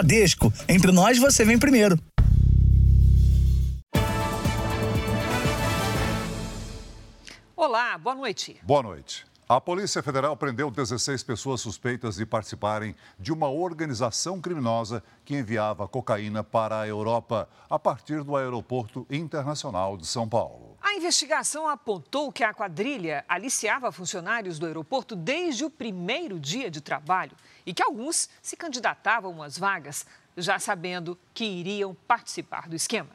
Bradesco. Entre nós, você vem primeiro. Olá, boa noite. Boa noite. A Polícia Federal prendeu 16 pessoas suspeitas de participarem de uma organização criminosa que enviava cocaína para a Europa a partir do Aeroporto Internacional de São Paulo. A investigação apontou que a quadrilha aliciava funcionários do aeroporto desde o primeiro dia de trabalho e que alguns se candidatavam às vagas já sabendo que iriam participar do esquema.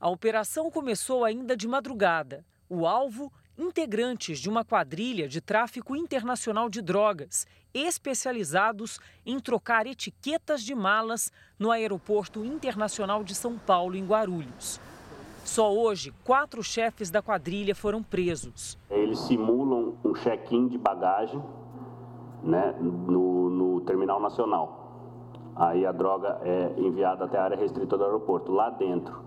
A operação começou ainda de madrugada. O alvo integrantes de uma quadrilha de tráfico internacional de drogas, especializados em trocar etiquetas de malas no Aeroporto Internacional de São Paulo, em Guarulhos. Só hoje, quatro chefes da quadrilha foram presos. Eles simulam um check-in de bagagem né, no, no terminal nacional. Aí a droga é enviada até a área restrita do aeroporto. Lá dentro,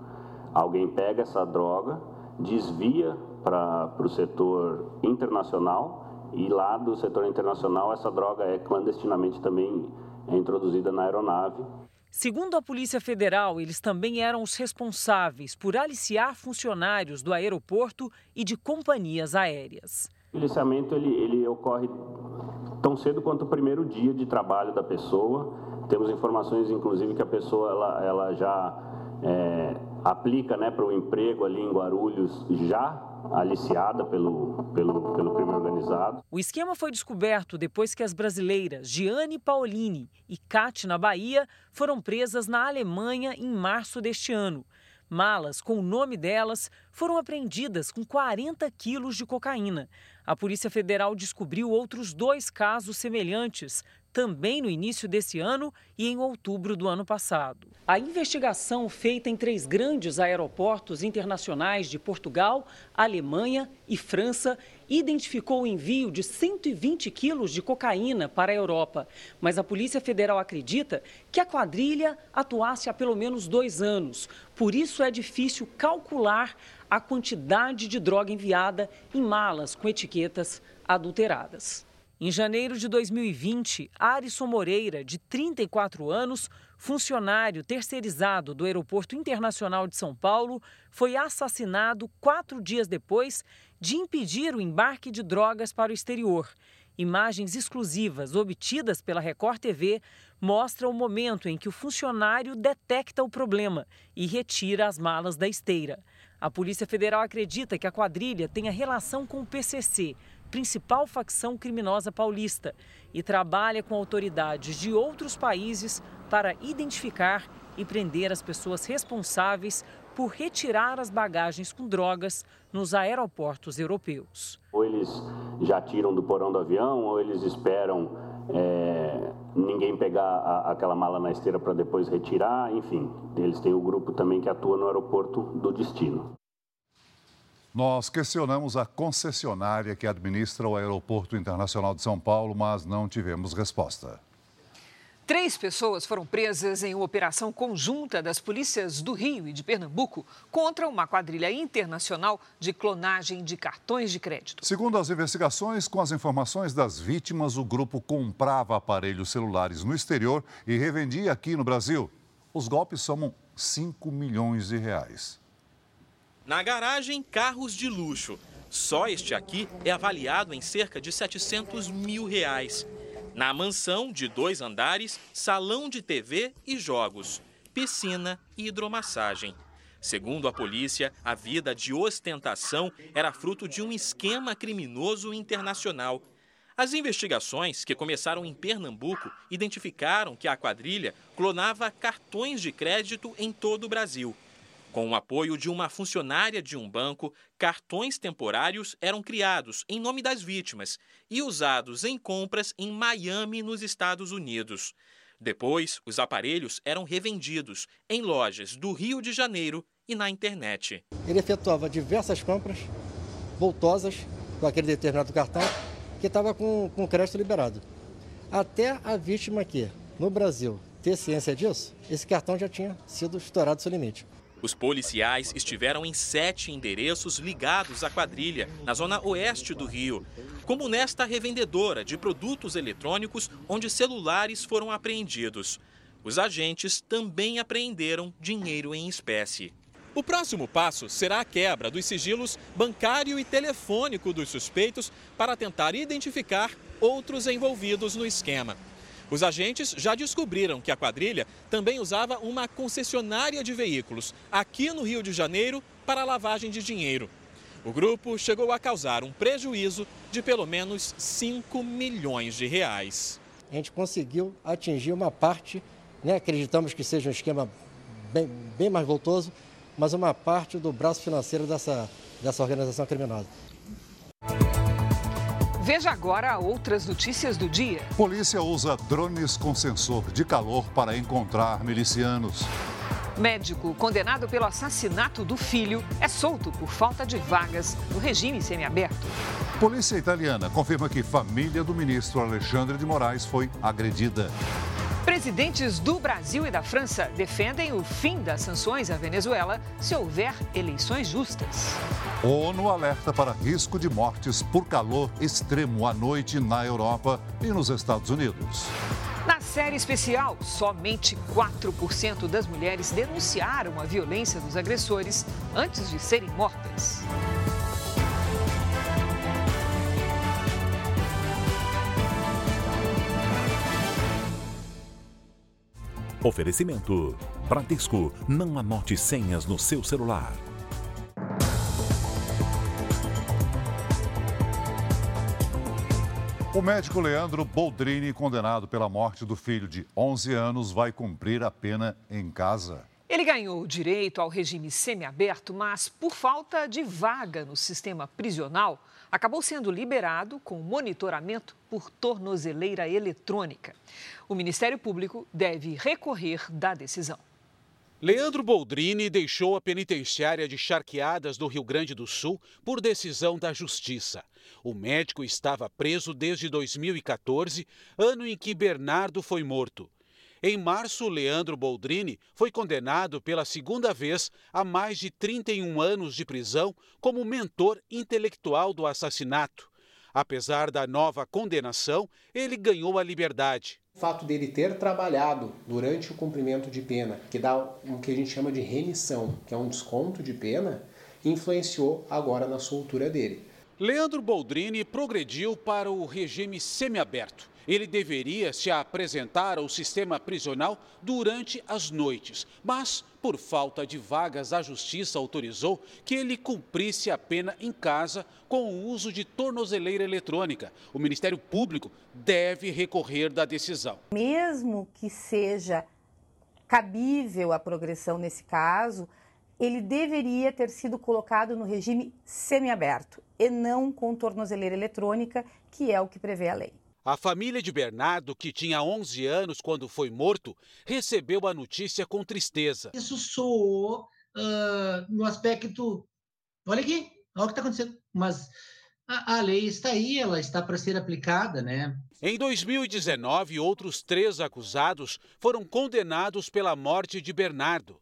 alguém pega essa droga, desvia para o setor internacional e lá do setor internacional essa droga é clandestinamente também é introduzida na aeronave. Segundo a Polícia Federal, eles também eram os responsáveis por aliciar funcionários do aeroporto e de companhias aéreas. O aliciamento ele, ele ocorre tão cedo quanto o primeiro dia de trabalho da pessoa. Temos informações, inclusive, que a pessoa ela, ela já é, aplica né, para o emprego ali em Guarulhos já aliciada pelo, pelo, pelo crime organizado. O esquema foi descoberto depois que as brasileiras Gianni Paolini e Kate na Bahia foram presas na Alemanha em março deste ano. Malas com o nome delas foram apreendidas com 40 quilos de cocaína. A Polícia Federal descobriu outros dois casos semelhantes, também no início desse ano e em outubro do ano passado. A investigação feita em três grandes aeroportos internacionais de Portugal, Alemanha e França identificou o envio de 120 quilos de cocaína para a Europa. Mas a Polícia Federal acredita que a quadrilha atuasse há pelo menos dois anos. Por isso é difícil calcular a quantidade de droga enviada em malas com etiquetas adulteradas. Em janeiro de 2020, Arisson Moreira, de 34 anos, funcionário terceirizado do Aeroporto Internacional de São Paulo, foi assassinado quatro dias depois de impedir o embarque de drogas para o exterior. Imagens exclusivas obtidas pela Record TV mostram o momento em que o funcionário detecta o problema e retira as malas da esteira. A Polícia Federal acredita que a quadrilha tenha relação com o PCC, principal facção criminosa paulista, e trabalha com autoridades de outros países para identificar e prender as pessoas responsáveis por retirar as bagagens com drogas nos aeroportos europeus. Ou eles já tiram do porão do avião, ou eles esperam é, ninguém pegar a, aquela mala na esteira para depois retirar, enfim. Eles têm o grupo também que atua no aeroporto do destino. Nós questionamos a concessionária que administra o Aeroporto Internacional de São Paulo, mas não tivemos resposta. Três pessoas foram presas em uma operação conjunta das polícias do Rio e de Pernambuco contra uma quadrilha internacional de clonagem de cartões de crédito. Segundo as investigações, com as informações das vítimas, o grupo comprava aparelhos celulares no exterior e revendia aqui no Brasil. Os golpes somam 5 milhões de reais. Na garagem, carros de luxo. Só este aqui é avaliado em cerca de 700 mil reais. Na mansão, de dois andares, salão de TV e jogos, piscina e hidromassagem. Segundo a polícia, a vida de ostentação era fruto de um esquema criminoso internacional. As investigações, que começaram em Pernambuco, identificaram que a quadrilha clonava cartões de crédito em todo o Brasil. Com o apoio de uma funcionária de um banco, cartões temporários eram criados em nome das vítimas e usados em compras em Miami, nos Estados Unidos. Depois, os aparelhos eram revendidos em lojas do Rio de Janeiro e na internet. Ele efetuava diversas compras voltosas com aquele determinado cartão que estava com, com crédito liberado. Até a vítima aqui, no Brasil, ter ciência disso, esse cartão já tinha sido estourado seu limite. Os policiais estiveram em sete endereços ligados à quadrilha, na zona oeste do Rio, como nesta revendedora de produtos eletrônicos, onde celulares foram apreendidos. Os agentes também apreenderam dinheiro em espécie. O próximo passo será a quebra dos sigilos bancário e telefônico dos suspeitos para tentar identificar outros envolvidos no esquema. Os agentes já descobriram que a quadrilha também usava uma concessionária de veículos aqui no Rio de Janeiro para lavagem de dinheiro. O grupo chegou a causar um prejuízo de pelo menos 5 milhões de reais. A gente conseguiu atingir uma parte, né? acreditamos que seja um esquema bem, bem mais voltoso, mas uma parte do braço financeiro dessa, dessa organização criminosa. Veja agora outras notícias do dia. Polícia usa drones com sensor de calor para encontrar milicianos. Médico condenado pelo assassinato do filho é solto por falta de vagas no regime semiaberto. Polícia italiana confirma que família do ministro Alexandre de Moraes foi agredida. Presidentes do Brasil e da França defendem o fim das sanções à Venezuela se houver eleições justas. ONU alerta para risco de mortes por calor extremo à noite na Europa e nos Estados Unidos. Na série especial, somente 4% das mulheres denunciaram a violência dos agressores antes de serem mortas. Oferecimento: Bradesco, não anote senhas no seu celular. O médico Leandro Boldrini, condenado pela morte do filho de 11 anos, vai cumprir a pena em casa. Ele ganhou o direito ao regime semiaberto, mas por falta de vaga no sistema prisional, acabou sendo liberado com monitoramento por tornozeleira eletrônica. O Ministério Público deve recorrer da decisão. Leandro Boldrini deixou a penitenciária de Charqueadas do Rio Grande do Sul por decisão da Justiça. O médico estava preso desde 2014, ano em que Bernardo foi morto. Em março, Leandro Boldrini foi condenado pela segunda vez a mais de 31 anos de prisão como mentor intelectual do assassinato. Apesar da nova condenação, ele ganhou a liberdade. O fato dele ter trabalhado durante o cumprimento de pena, que dá o que a gente chama de remissão, que é um desconto de pena, influenciou agora na soltura dele. Leandro Boldrini progrediu para o regime semiaberto. Ele deveria se apresentar ao sistema prisional durante as noites, mas, por falta de vagas, a justiça autorizou que ele cumprisse a pena em casa com o uso de tornozeleira eletrônica. O Ministério Público deve recorrer da decisão. Mesmo que seja cabível a progressão nesse caso, ele deveria ter sido colocado no regime semiaberto e não com tornozeleira eletrônica, que é o que prevê a lei. A família de Bernardo, que tinha 11 anos quando foi morto, recebeu a notícia com tristeza. Isso soou uh, no aspecto. Olha aqui, olha o que está acontecendo. Mas a, a, lei está aí, ela está para ser aplicada, né? Em 2019, outros três acusados foram condenados pela morte de Bernardo.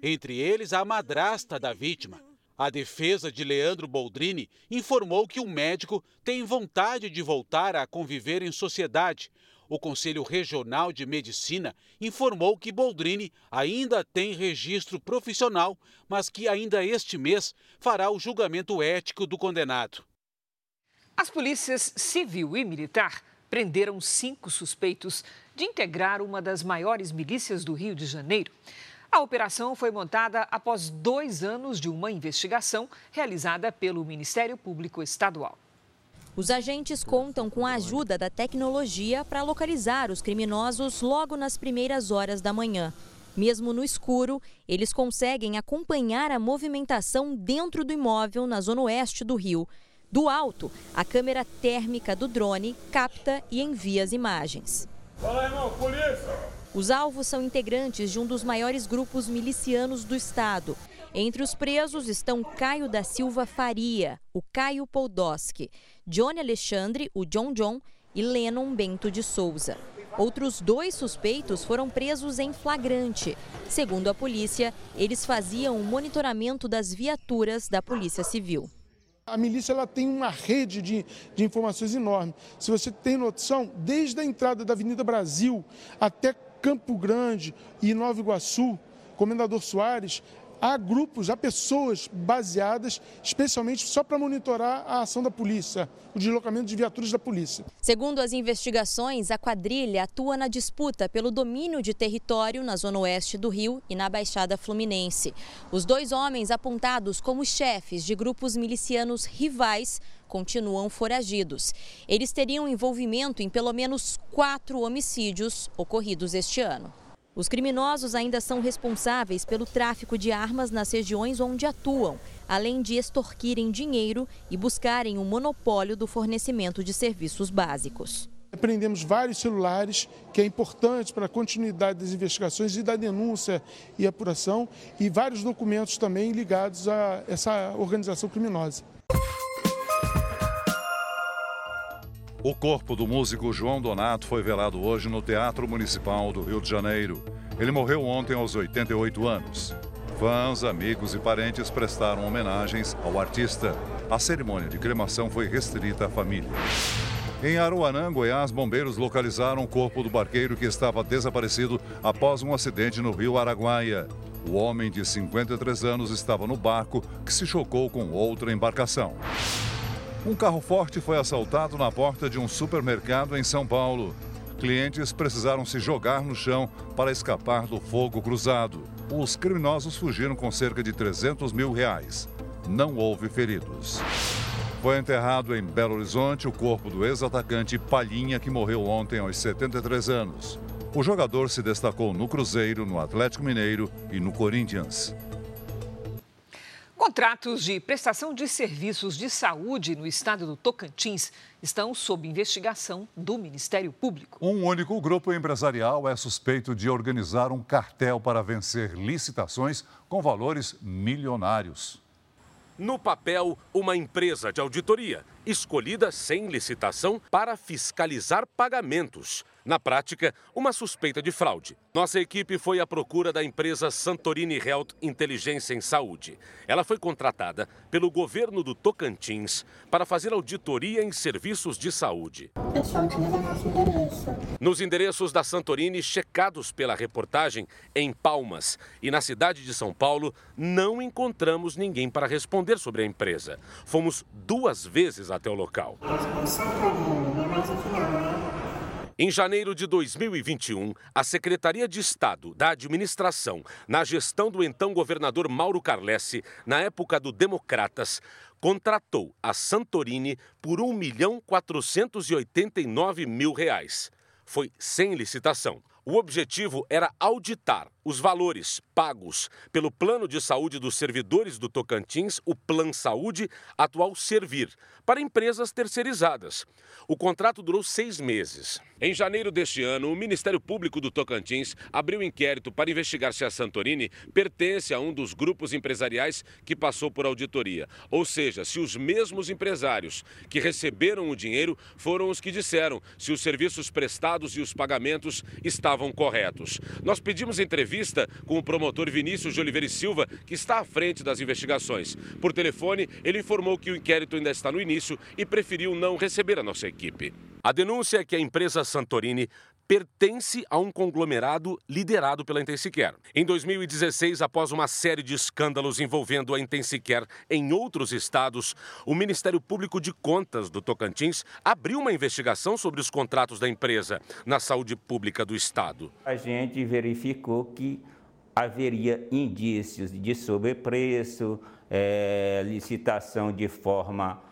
Entre eles, a madrasta da vítima. A defesa de Leandro Boldrini informou que o médico tem vontade de voltar a conviver em sociedade. O Conselho Regional de Medicina informou que Boldrini ainda tem registro profissional, mas que ainda este mês fará o julgamento ético do condenado. As polícias civil e militar prenderam cinco suspeitos de integrar uma das maiores milícias do Rio de Janeiro. A operação foi montada após dois anos de uma investigação realizada pelo Ministério Público Estadual. Os agentes contam com a ajuda da tecnologia para localizar os criminosos logo nas primeiras horas da manhã. Mesmo no escuro, eles conseguem acompanhar a movimentação dentro do imóvel na zona oeste do Rio. Do alto, a câmera térmica do drone capta e envia as imagens. Fala, irmão, polícia! Os alvos são integrantes de um dos maiores grupos milicianos do estado. Entre os presos estão Caio da Silva Faria, o Caio Poldoski, Johnny Alexandre, o John John e Lennon Bento de Souza. Outros dois suspeitos foram presos em flagrante. Segundo a polícia, eles faziam o monitoramento das viaturas da Polícia Civil. A milícia ela tem uma rede de, de informações enorme. Se você tem noção, desde a entrada da Avenida Brasil até Campo Grande e Nova Iguaçu, Comendador Soares, há grupos, há pessoas baseadas especialmente só para monitorar a ação da polícia, o deslocamento de viaturas da polícia. Segundo as investigações, a quadrilha atua na disputa pelo domínio de território na zona oeste do Rio e na Baixada Fluminense. Os dois homens apontados como chefes de grupos milicianos rivais continuam foragidos. Eles teriam envolvimento em pelo menos quatro homicídios ocorridos este ano. Os criminosos ainda são responsáveis pelo tráfico de armas nas regiões onde atuam, além de extorquirem dinheiro e buscarem o um monopólio do fornecimento de serviços básicos. Apreendemos vários celulares, que é importante para a continuidade das investigações e da denúncia e apuração, e vários documentos também ligados a essa organização criminosa. O corpo do músico João Donato foi velado hoje no Teatro Municipal do Rio de Janeiro. Ele morreu ontem aos 88 anos. Fãs, amigos e parentes prestaram homenagens ao artista. A cerimônia de cremação foi restrita à família. Em Aruanã, Goiás, bombeiros localizaram o corpo do barqueiro que estava desaparecido após um acidente no rio Araguaia. O homem de 53 anos estava no barco que se chocou com outra embarcação. Um carro forte foi assaltado na porta de um supermercado em São Paulo. Clientes precisaram se jogar no chão para escapar do fogo cruzado. Os criminosos fugiram com cerca de 300 mil reais. Não houve feridos. Foi enterrado em Belo Horizonte o corpo do ex-atacante Palhinha, que morreu ontem aos 73 anos. O jogador se destacou no Cruzeiro, no Atlético Mineiro e no Corinthians. Contratos de prestação de serviços de saúde no estado do Tocantins estão sob investigação do Ministério Público. Um único grupo empresarial é suspeito de organizar um cartel para vencer licitações com valores milionários. No papel, uma empresa de auditoria, escolhida sem licitação para fiscalizar pagamentos. Na prática, uma suspeita de fraude. Nossa equipe foi à procura da empresa Santorini Health Inteligência em Saúde. Ela foi contratada pelo governo do Tocantins para fazer auditoria em serviços de saúde. Nos endereços da Santorini, checados pela reportagem em Palmas e na cidade de São Paulo, não encontramos ninguém para responder sobre a empresa. Fomos duas vezes até o local. Em janeiro de 2021, a Secretaria de Estado da Administração, na gestão do então governador Mauro Carlesse, na época do Democratas, contratou a Santorini por 1 milhão 489 mil reais. Foi sem licitação. O objetivo era auditar os valores pagos pelo Plano de Saúde dos Servidores do Tocantins, o Plan Saúde, atual Servir, para empresas terceirizadas. O contrato durou seis meses. Em janeiro deste ano, o Ministério Público do Tocantins abriu inquérito para investigar se a Santorini pertence a um dos grupos empresariais que passou por auditoria. Ou seja, se os mesmos empresários que receberam o dinheiro foram os que disseram se os serviços prestados e os pagamentos estavam corretos. Nós pedimos entrevista com o promotor Vinícius de Oliveira e Silva, que está à frente das investigações. Por telefone, ele informou que o inquérito ainda está no início e preferiu não receber a nossa equipe. A denúncia é que a empresa Santorini pertence a um conglomerado liderado pela Intensicare. Em 2016, após uma série de escândalos envolvendo a Intensicare em outros estados, o Ministério Público de Contas do Tocantins abriu uma investigação sobre os contratos da empresa na saúde pública do estado. A gente verificou que haveria indícios de sobrepreço, é, licitação de forma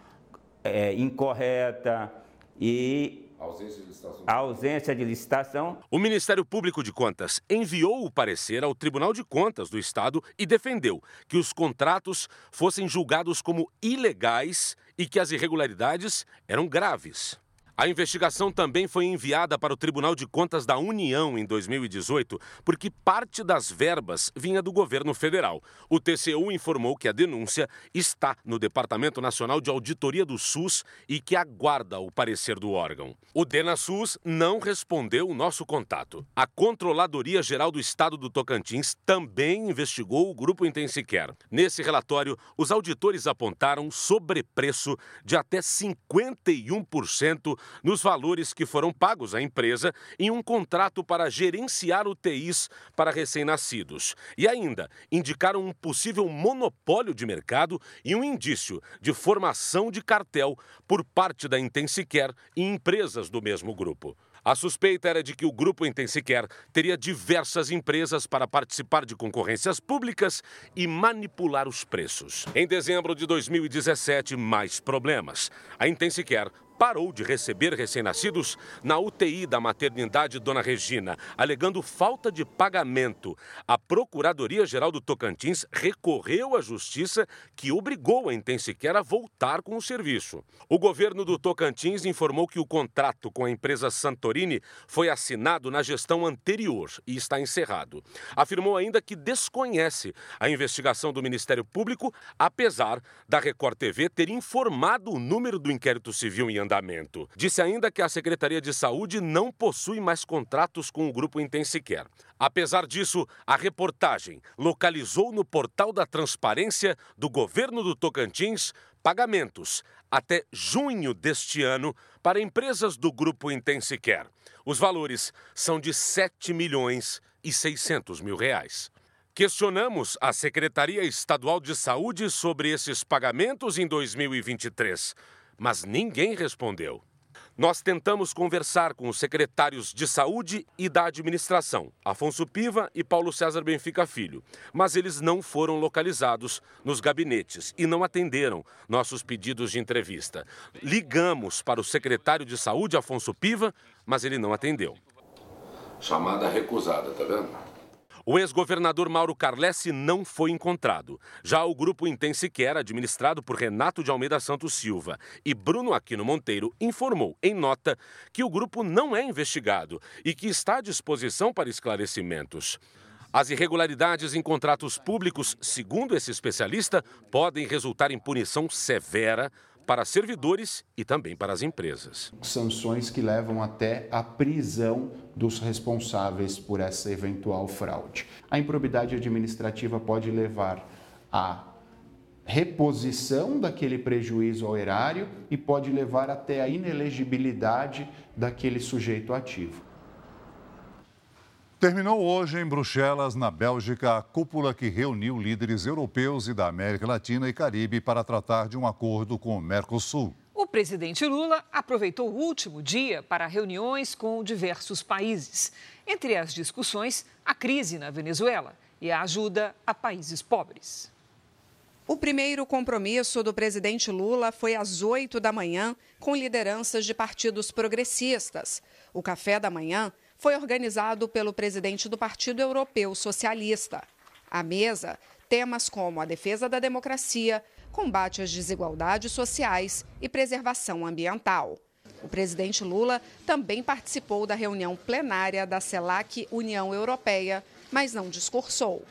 é, incorreta e Ausência de, licitação. ausência de licitação. O Ministério Público de Contas enviou o parecer ao Tribunal de Contas do Estado e defendeu que os contratos fossem julgados como ilegais e que as irregularidades eram graves. A investigação também foi enviada para o Tribunal de Contas da União em 2018, porque parte das verbas vinha do governo federal. O TCU informou que a denúncia está no Departamento Nacional de Auditoria do SUS e que aguarda o parecer do órgão. O DenaSUS não respondeu o nosso contato. A Controladoria Geral do Estado do Tocantins também investigou o grupo Intensicare. Nesse relatório, os auditores apontaram sobrepreço de até 51% nos valores que foram pagos à empresa em um contrato para gerenciar UTIs para recém-nascidos. E ainda indicaram um possível monopólio de mercado e um indício de formação de cartel por parte da Intensicare e empresas do mesmo grupo. A suspeita era de que o grupo Intensicare teria diversas empresas para participar de concorrências públicas e manipular os preços. Em dezembro de 2017, mais problemas. A Intensicare parou de receber recém-nascidos na UTI da maternidade Dona Regina, alegando falta de pagamento. A Procuradoria-Geral do Tocantins recorreu à justiça, que obrigou a Intensiquer a voltar com o serviço. O governo do Tocantins informou que o contrato com a empresa Santorini foi assinado na gestão anterior e está encerrado. Afirmou ainda que desconhece a investigação do Ministério Público, apesar da Record TV ter informado o número do inquérito civil em andamento andamento. Disse ainda que a Secretaria de Saúde não possui mais contratos com o grupo Intensicare. Apesar disso, a reportagem localizou no portal da transparência do governo do Tocantins pagamentos até junho deste ano para empresas do grupo Intensicare. Os valores são de 7 milhões e 600 mil reais. Questionamos a Secretaria Estadual de Saúde sobre esses pagamentos em 2023 mas ninguém respondeu. Nós tentamos conversar com os secretários de saúde e da administração, Afonso Piva e Paulo César Benfica Filho, mas eles não foram localizados nos gabinetes e não atenderam nossos pedidos de entrevista. Ligamos para o secretário de saúde, Afonso Piva, mas ele não atendeu. Chamada recusada, tá vendo? O ex-governador Mauro Carlesse não foi encontrado. Já o grupo Intensiquer, administrado por Renato de Almeida Santos Silva e Bruno Aquino Monteiro, informou em nota que o grupo não é investigado e que está à disposição para esclarecimentos. As irregularidades em contratos públicos, segundo esse especialista, podem resultar em punição severa para servidores e também para as empresas. Sanções que levam até a prisão dos responsáveis por essa eventual fraude. A improbidade administrativa pode levar a reposição daquele prejuízo ao erário e pode levar até a inelegibilidade daquele sujeito ativo. Terminou hoje em Bruxelas, na Bélgica, a cúpula que reuniu líderes europeus e da América Latina e Caribe para tratar de um acordo com o Mercosul. O presidente Lula aproveitou o último dia para reuniões com diversos países. Entre as discussões, a crise na Venezuela e a ajuda a países pobres. O primeiro compromisso do presidente Lula foi às 8 da manhã com lideranças de partidos progressistas. O café da manhã foi organizado pelo presidente do Partido Europeu Socialista. À mesa, temas como a defesa da democracia, combate às desigualdades sociais e preservação ambiental. O presidente Lula também participou da reunião plenária da CELAC União Europeia, mas não discursou.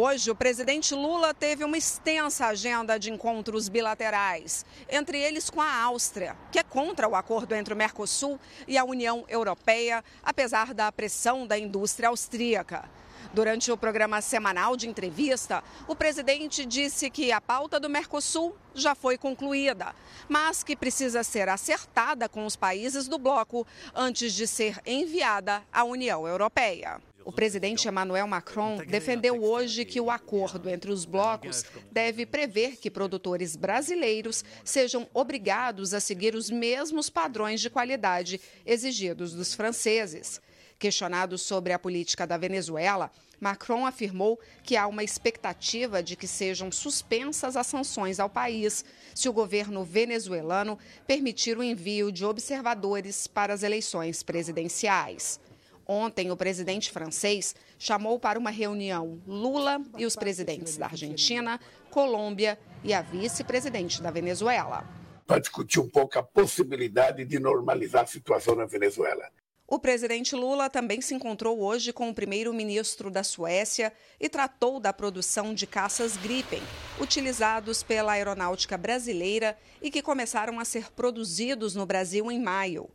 Hoje, o presidente Lula teve uma extensa agenda de encontros bilaterais, entre eles com a Áustria, que é contra o acordo entre o Mercosul e a União Europeia, apesar da pressão da indústria austríaca. Durante o programa semanal de entrevista, o presidente disse que a pauta do Mercosul já foi concluída, mas que precisa ser acertada com os países do bloco antes de ser enviada à União Europeia. O presidente Emmanuel Macron defendeu hoje que o acordo entre os blocos deve prever que produtores brasileiros sejam obrigados a seguir os mesmos padrões de qualidade exigidos dos franceses. Questionado sobre a política da Venezuela, Macron afirmou que há uma expectativa de que sejam suspensas as sanções ao país se o governo venezuelano permitir o envio de observadores para as eleições presidenciais. Ontem, o presidente francês chamou para uma reunião Lula e os presidentes da Argentina, Colômbia e a vice-presidente da Venezuela. para discutir um pouco a possibilidade de normalizar a situação na Venezuela. O presidente Lula também se encontrou hoje com o primeiro-ministro da Suécia e tratou da produção de caças Gripen, utilizados pela aeronáutica brasileira e que começaram a ser produzidos no Brasil em maio.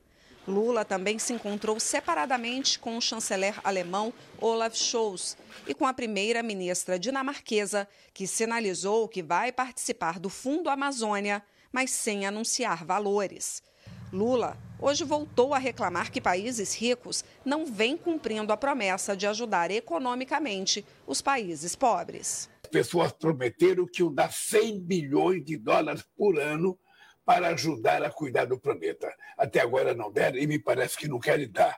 Lula também se encontrou separadamente com o chanceler alemão Olaf Scholz e com a primeira-ministra dinamarquesa, que sinalizou que vai participar do Fundo Amazônia, mas sem anunciar valores. Lula hoje voltou a reclamar que países ricos não vêm cumprindo a promessa de ajudar economicamente os países pobres. As pessoas prometeram que iam dar 100 bilhões de dólares por ano para ajudar a cuidar do planeta. Até agora não deram e me parece que não querem dar.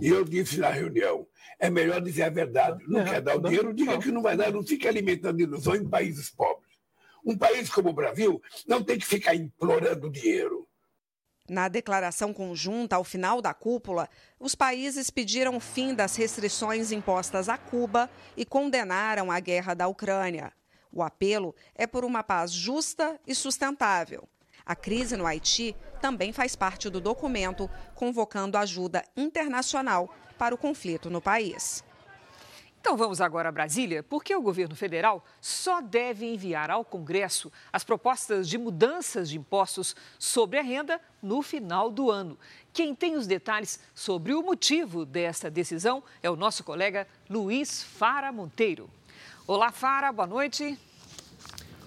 E eu disse na reunião: é melhor dizer a verdade. Não quer dar o dinheiro, diga que não vai dar, não fique alimentando ilusão em países pobres. Um país como o Brasil não tem que ficar implorando dinheiro. Na declaração conjunta ao final da cúpula, os países pediram o fim das restrições impostas a Cuba e condenaram a guerra da Ucrânia. O apelo é por uma paz justa e sustentável. A crise no Haiti também faz parte do documento, convocando ajuda internacional para o conflito no país. Então vamos agora a Brasília, porque o governo federal só deve enviar ao Congresso as propostas de mudanças de impostos sobre a renda no final do ano. Quem tem os detalhes sobre o motivo dessa decisão é o nosso colega Luiz Fara Monteiro. Olá, Fara, boa noite.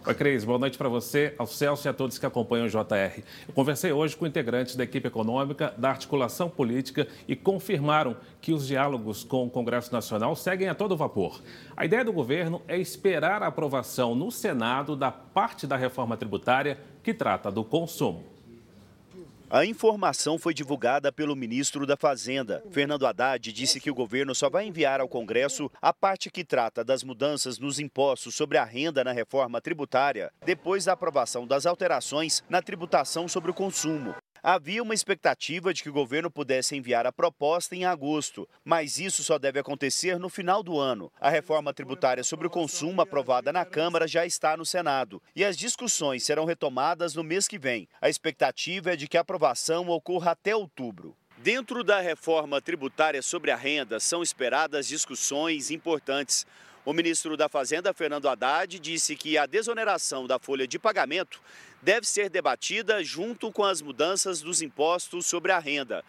Oi, Cris. Boa noite para você, ao Celso e a todos que acompanham o JR. Eu conversei hoje com integrantes da equipe econômica, da articulação política e confirmaram que os diálogos com o Congresso Nacional seguem a todo vapor. A ideia do governo é esperar a aprovação no Senado da parte da reforma tributária que trata do consumo. A informação foi divulgada pelo ministro da Fazenda. Fernando Haddad disse que o governo só vai enviar ao Congresso a parte que trata das mudanças nos impostos sobre a renda na reforma tributária, depois da aprovação das alterações na tributação sobre o consumo. Havia uma expectativa de que o governo pudesse enviar a proposta em agosto, mas isso só deve acontecer no final do ano. A reforma tributária sobre o consumo aprovada na Câmara já está no Senado e as discussões serão retomadas no mês que vem. A expectativa é de que a aprovação ocorra até outubro. Dentro da reforma tributária sobre a renda, são esperadas discussões importantes. O ministro da Fazenda, Fernando Haddad, disse que a desoneração da folha de pagamento deve ser debatida junto com as mudanças dos impostos sobre a renda.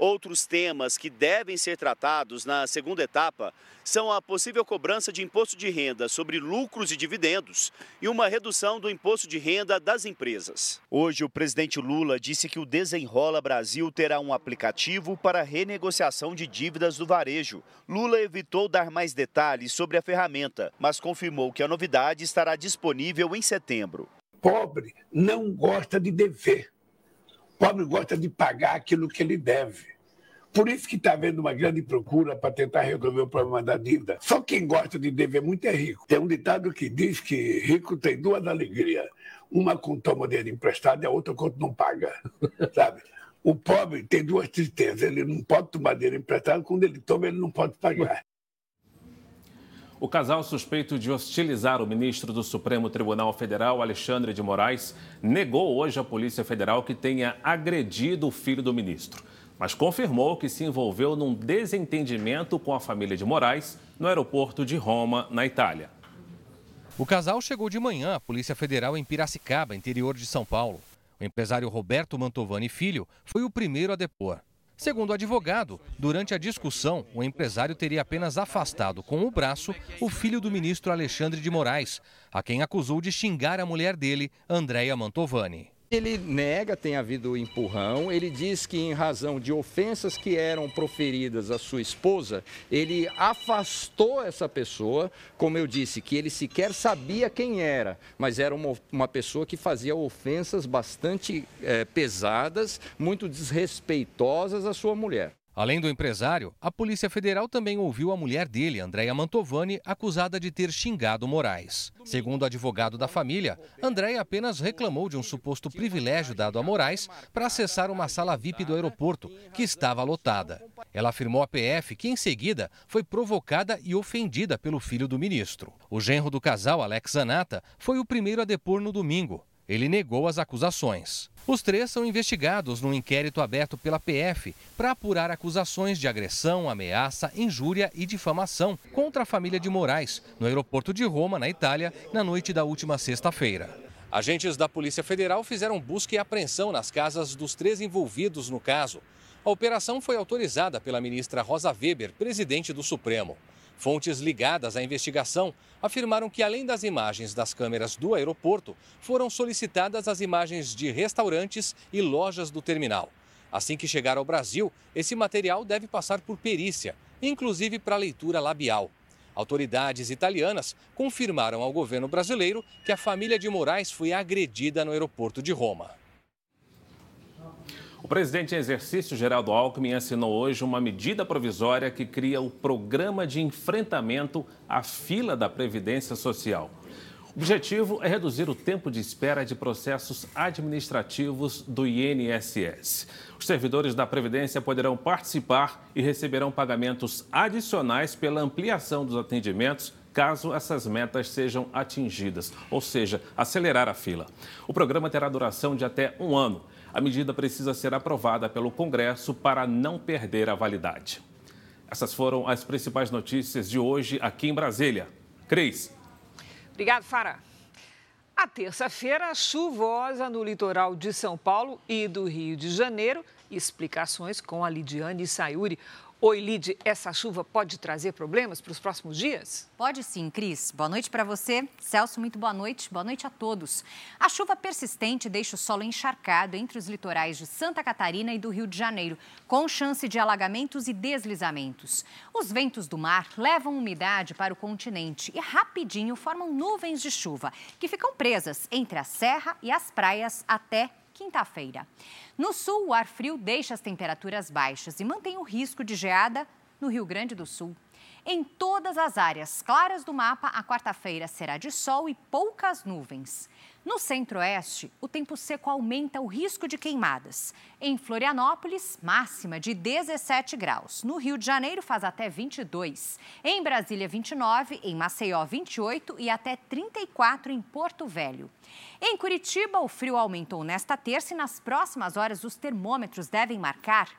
Outros temas que devem ser tratados na segunda etapa são a possível cobrança de imposto de renda sobre lucros e dividendos e uma redução do imposto de renda das empresas. Hoje, o presidente Lula disse que o Desenrola Brasil terá um aplicativo para renegociação de dívidas do varejo. Lula evitou dar mais detalhes sobre a ferramenta, mas confirmou que a novidade estará disponível em setembro. Pobre não gosta de dever. Pobre gosta de pagar aquilo que ele deve. Por isso que está havendo uma grande procura para tentar resolver o problema da dívida. Só quem gosta de dever muito é rico. Tem um ditado que diz que rico tem duas alegrias. Uma quando toma dinheiro emprestado e a outra quando não paga. Sabe? O pobre tem duas tristezas. Ele não pode tomar dinheiro emprestado, quando ele toma, ele não pode pagar. O casal suspeito de hostilizar o ministro do Supremo Tribunal Federal, Alexandre de Moraes, negou hoje à Polícia Federal que tenha agredido o filho do ministro, mas confirmou que se envolveu num desentendimento com a família de Moraes no aeroporto de Roma, na Itália. O casal chegou de manhã à Polícia Federal em Piracicaba, interior de São Paulo. O empresário Roberto Mantovani Filho foi o primeiro a depor. Segundo o advogado, durante a discussão, o empresário teria apenas afastado com o braço o filho do ministro Alexandre de Moraes, a quem acusou de xingar a mulher dele, Andréia Mantovani. Ele nega tem havido empurrão, ele diz que em razão de ofensas que eram proferidas à sua esposa, ele afastou essa pessoa, como eu disse, que ele sequer sabia quem era, mas era uma, uma pessoa que fazia ofensas bastante é, pesadas, muito desrespeitosas à sua mulher. Além do empresário, a Polícia Federal também ouviu a mulher dele, Andréia Mantovani, acusada de ter xingado Moraes. Segundo o advogado da família, Andréia apenas reclamou de um suposto privilégio dado a Moraes para acessar uma sala VIP do aeroporto, que estava lotada. Ela afirmou à PF que, em seguida, foi provocada e ofendida pelo filho do ministro. O genro do casal, Alex Zanata, foi o primeiro a depor no domingo. Ele negou as acusações. Os três são investigados num inquérito aberto pela PF para apurar acusações de agressão, ameaça, injúria e difamação contra a família de Moraes, no aeroporto de Roma, na Itália, na noite da última sexta-feira. Agentes da Polícia Federal fizeram busca e apreensão nas casas dos três envolvidos no caso. A operação foi autorizada pela ministra Rosa Weber, presidente do Supremo. Fontes ligadas à investigação afirmaram que, além das imagens das câmeras do aeroporto, foram solicitadas as imagens de restaurantes e lojas do terminal. Assim que chegar ao Brasil, esse material deve passar por perícia, inclusive para leitura labial. Autoridades italianas confirmaram ao governo brasileiro que a família de Moraes foi agredida no aeroporto de Roma. Presidente em exercício, Geraldo Alckmin, assinou hoje uma medida provisória que cria o Programa de Enfrentamento à Fila da Previdência Social. O objetivo é reduzir o tempo de espera de processos administrativos do INSS. Os servidores da Previdência poderão participar e receberão pagamentos adicionais pela ampliação dos atendimentos caso essas metas sejam atingidas, ou seja, acelerar a fila. O programa terá duração de até um ano. A medida precisa ser aprovada pelo Congresso para não perder a validade. Essas foram as principais notícias de hoje aqui em Brasília. Cris. Obrigado, Fara. A terça-feira chuvosa no litoral de São Paulo e do Rio de Janeiro. Explicações com a Lidiane Sayuri. Oi, Lid, essa chuva pode trazer problemas para os próximos dias? Pode sim, Cris. Boa noite para você. Celso, muito boa noite. Boa noite a todos. A chuva persistente deixa o solo encharcado entre os litorais de Santa Catarina e do Rio de Janeiro, com chance de alagamentos e deslizamentos. Os ventos do mar levam umidade para o continente e rapidinho formam nuvens de chuva, que ficam presas entre a serra e as praias até quinta-feira. No sul, o ar frio deixa as temperaturas baixas e mantém o risco de geada no Rio Grande do Sul. Em todas as áreas claras do mapa, a quarta-feira será de sol e poucas nuvens. No centro-oeste, o tempo seco aumenta o risco de queimadas. Em Florianópolis, máxima de 17 graus. No Rio de Janeiro, faz até 22. Em Brasília, 29. Em Maceió, 28. E até 34 em Porto Velho. Em Curitiba, o frio aumentou nesta terça e nas próximas horas os termômetros devem marcar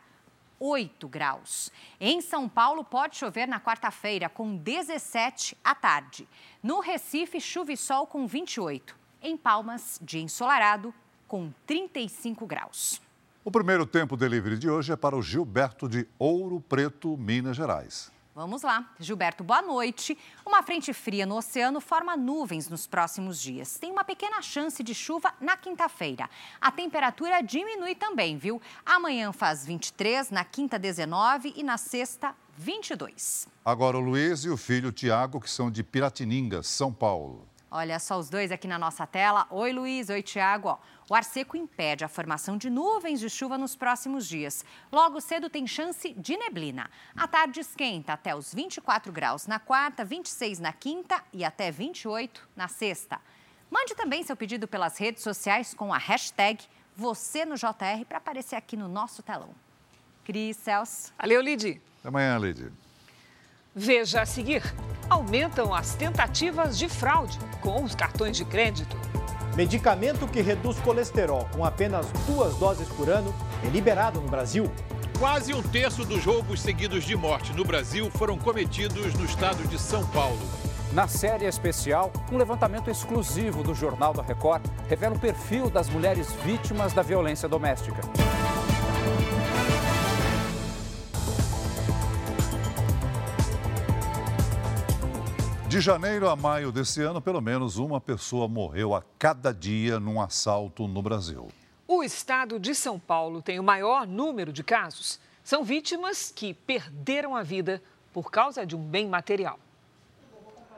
8 graus. Em São Paulo, pode chover na quarta-feira, com 17 à tarde. No Recife, chuva e sol com 28 em Palmas, dia ensolarado, com 35 graus. O primeiro tempo delivery de hoje é para o Gilberto de Ouro Preto, Minas Gerais. Vamos lá. Gilberto, boa noite. Uma frente fria no oceano forma nuvens nos próximos dias. Tem uma pequena chance de chuva na quinta-feira. A temperatura diminui também, viu? Amanhã faz 23, na quinta 19 e na sexta 22. Agora o Luiz e o filho Tiago, que são de Piratininga, São Paulo. Olha só os dois aqui na nossa tela. Oi, Luiz. Oi, Tiago. O ar seco impede a formação de nuvens de chuva nos próximos dias. Logo cedo tem chance de neblina. A tarde esquenta até os 24 graus na quarta, 26 na quinta e até 28 na sexta. Mande também seu pedido pelas redes sociais com a hashtag você no JR para aparecer aqui no nosso telão. Cris Celso. Valeu, Lidi. Até amanhã, Lidi. Veja a seguir: aumentam as tentativas de fraude com os cartões de crédito. Medicamento que reduz colesterol com apenas duas doses por ano é liberado no Brasil. Quase um terço dos roubos seguidos de morte no Brasil foram cometidos no estado de São Paulo. Na série especial, um levantamento exclusivo do Jornal da Record revela o perfil das mulheres vítimas da violência doméstica. De janeiro a maio desse ano, pelo menos uma pessoa morreu a cada dia num assalto no Brasil. O estado de São Paulo tem o maior número de casos. São vítimas que perderam a vida por causa de um bem material.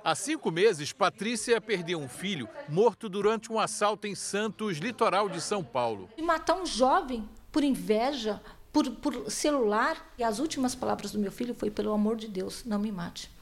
Há cinco meses, Patrícia perdeu um filho morto durante um assalto em Santos, litoral de São Paulo. E matar um jovem por inveja, por, por celular. E as últimas palavras do meu filho foi: pelo amor de Deus, não me mate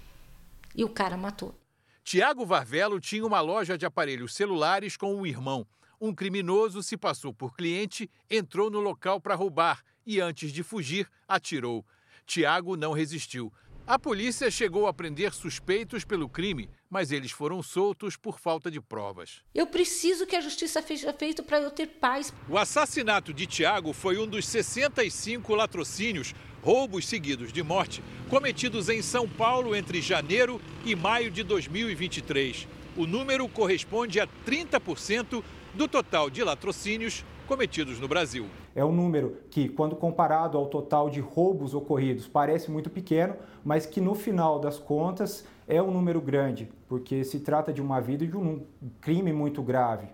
e o cara matou. Tiago Varvelo tinha uma loja de aparelhos celulares com o irmão. Um criminoso se passou por cliente, entrou no local para roubar e, antes de fugir, atirou. Tiago não resistiu. A polícia chegou a prender suspeitos pelo crime, mas eles foram soltos por falta de provas. Eu preciso que a justiça seja feita para eu ter paz. O assassinato de Tiago foi um dos 65 latrocínios, roubos seguidos de morte, cometidos em São Paulo entre janeiro e maio de 2023. O número corresponde a 30% do total de latrocínios cometidos no Brasil. É um número que, quando comparado ao total de roubos ocorridos, parece muito pequeno, mas que no final das contas é um número grande, porque se trata de uma vida e de um crime muito grave.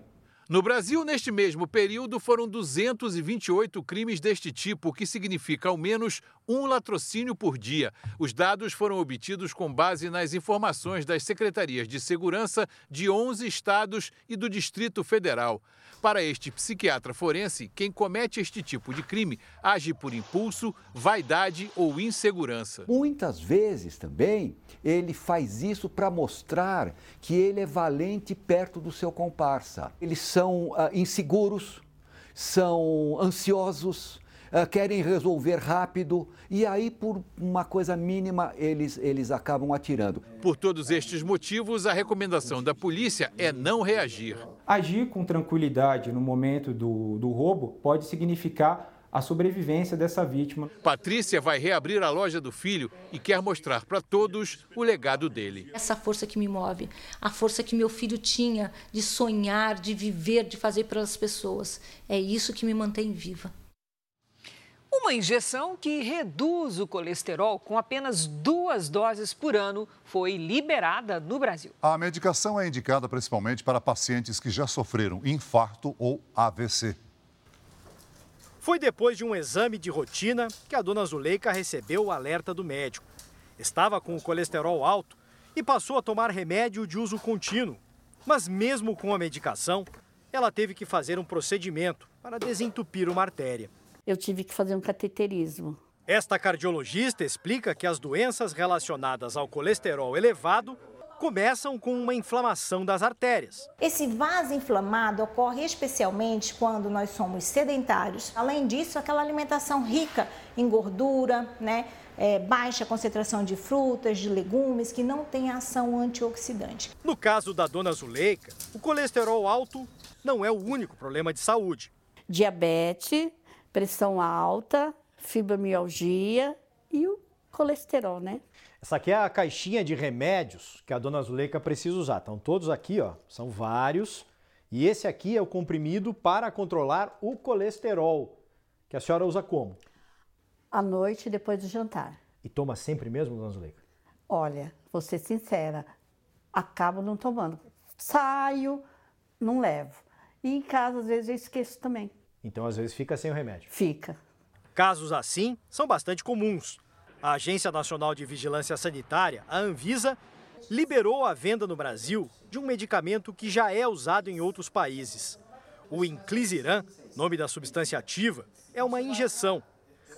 No Brasil, neste mesmo período, foram 228 crimes deste tipo, o que significa ao menos um latrocínio por dia. Os dados foram obtidos com base nas informações das secretarias de segurança de 11 estados e do Distrito Federal. Para este psiquiatra forense, quem comete este tipo de crime age por impulso, vaidade ou insegurança. Muitas vezes também ele faz isso para mostrar que ele é valente perto do seu comparsa. Eles são uh, inseguros, são ansiosos, querem resolver rápido e aí, por uma coisa mínima, eles, eles acabam atirando. Por todos estes motivos, a recomendação da polícia é não reagir. Agir com tranquilidade no momento do, do roubo pode significar a sobrevivência dessa vítima. Patrícia vai reabrir a loja do filho e quer mostrar para todos o legado dele. Essa força que me move, a força que meu filho tinha de sonhar, de viver, de fazer para as pessoas, é isso que me mantém viva. Uma injeção que reduz o colesterol com apenas duas doses por ano foi liberada no Brasil. A medicação é indicada principalmente para pacientes que já sofreram infarto ou AVC. Foi depois de um exame de rotina que a dona Zuleika recebeu o alerta do médico. Estava com o colesterol alto e passou a tomar remédio de uso contínuo. Mas mesmo com a medicação, ela teve que fazer um procedimento para desentupir uma artéria eu tive que fazer um cateterismo. Esta cardiologista explica que as doenças relacionadas ao colesterol elevado começam com uma inflamação das artérias. Esse vaso inflamado ocorre especialmente quando nós somos sedentários. Além disso, aquela alimentação rica em gordura, né? É, baixa concentração de frutas, de legumes, que não tem ação antioxidante. No caso da dona Zuleika, o colesterol alto não é o único problema de saúde. Diabetes, pressão alta, fibromialgia e o colesterol, né? Essa aqui é a caixinha de remédios que a dona Zuleika precisa usar. Estão todos aqui, ó, são vários. E esse aqui é o comprimido para controlar o colesterol, que a senhora usa como? À noite, depois do jantar. E toma sempre mesmo, dona Zuleika? Olha, vou ser sincera, acabo não tomando. Saio, não levo. E em casa, às vezes, eu esqueço também. Então, às vezes, fica sem o remédio. Fica. Casos assim são bastante comuns. A Agência Nacional de Vigilância Sanitária, a Anvisa, liberou a venda no Brasil de um medicamento que já é usado em outros países. O Inclisiran, nome da substância ativa, é uma injeção.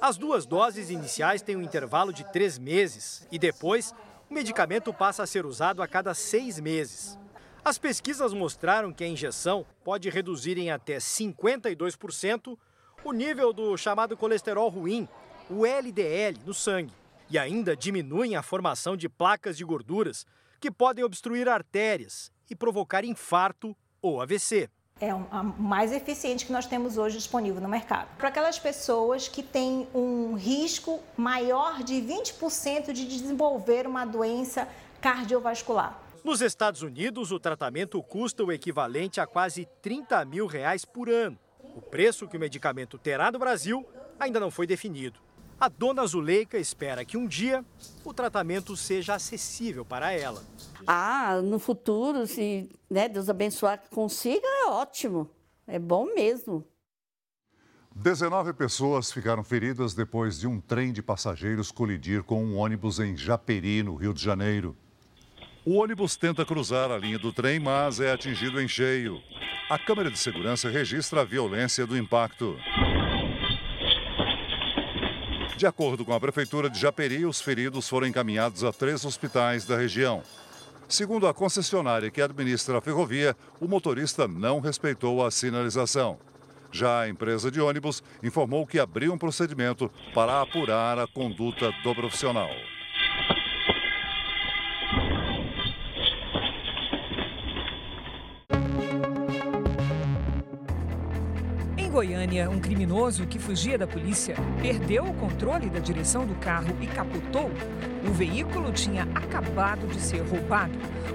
As duas doses iniciais têm um intervalo de três meses e depois o medicamento passa a ser usado a cada seis meses. As pesquisas mostraram que a injeção pode reduzir em até 52% o nível do chamado colesterol ruim, o LDL, no sangue, e ainda diminuem a formação de placas de gorduras que podem obstruir artérias e provocar infarto ou AVC. É o mais eficiente que nós temos hoje disponível no mercado. Para aquelas pessoas que têm um risco maior de 20% de desenvolver uma doença cardiovascular. Nos Estados Unidos, o tratamento custa o equivalente a quase 30 mil reais por ano. O preço que o medicamento terá no Brasil ainda não foi definido. A dona Zuleika espera que um dia o tratamento seja acessível para ela. Ah, no futuro, se né, Deus abençoar que consiga, é ótimo. É bom mesmo. 19 pessoas ficaram feridas depois de um trem de passageiros colidir com um ônibus em Japeri, no Rio de Janeiro. O ônibus tenta cruzar a linha do trem, mas é atingido em cheio. A câmera de segurança registra a violência do impacto. De acordo com a Prefeitura de Japeri, os feridos foram encaminhados a três hospitais da região. Segundo a concessionária que administra a ferrovia, o motorista não respeitou a sinalização. Já a empresa de ônibus informou que abriu um procedimento para apurar a conduta do profissional. Goiânia, um criminoso que fugia da polícia perdeu o controle da direção do carro e capotou. O veículo tinha acabado de ser roubado.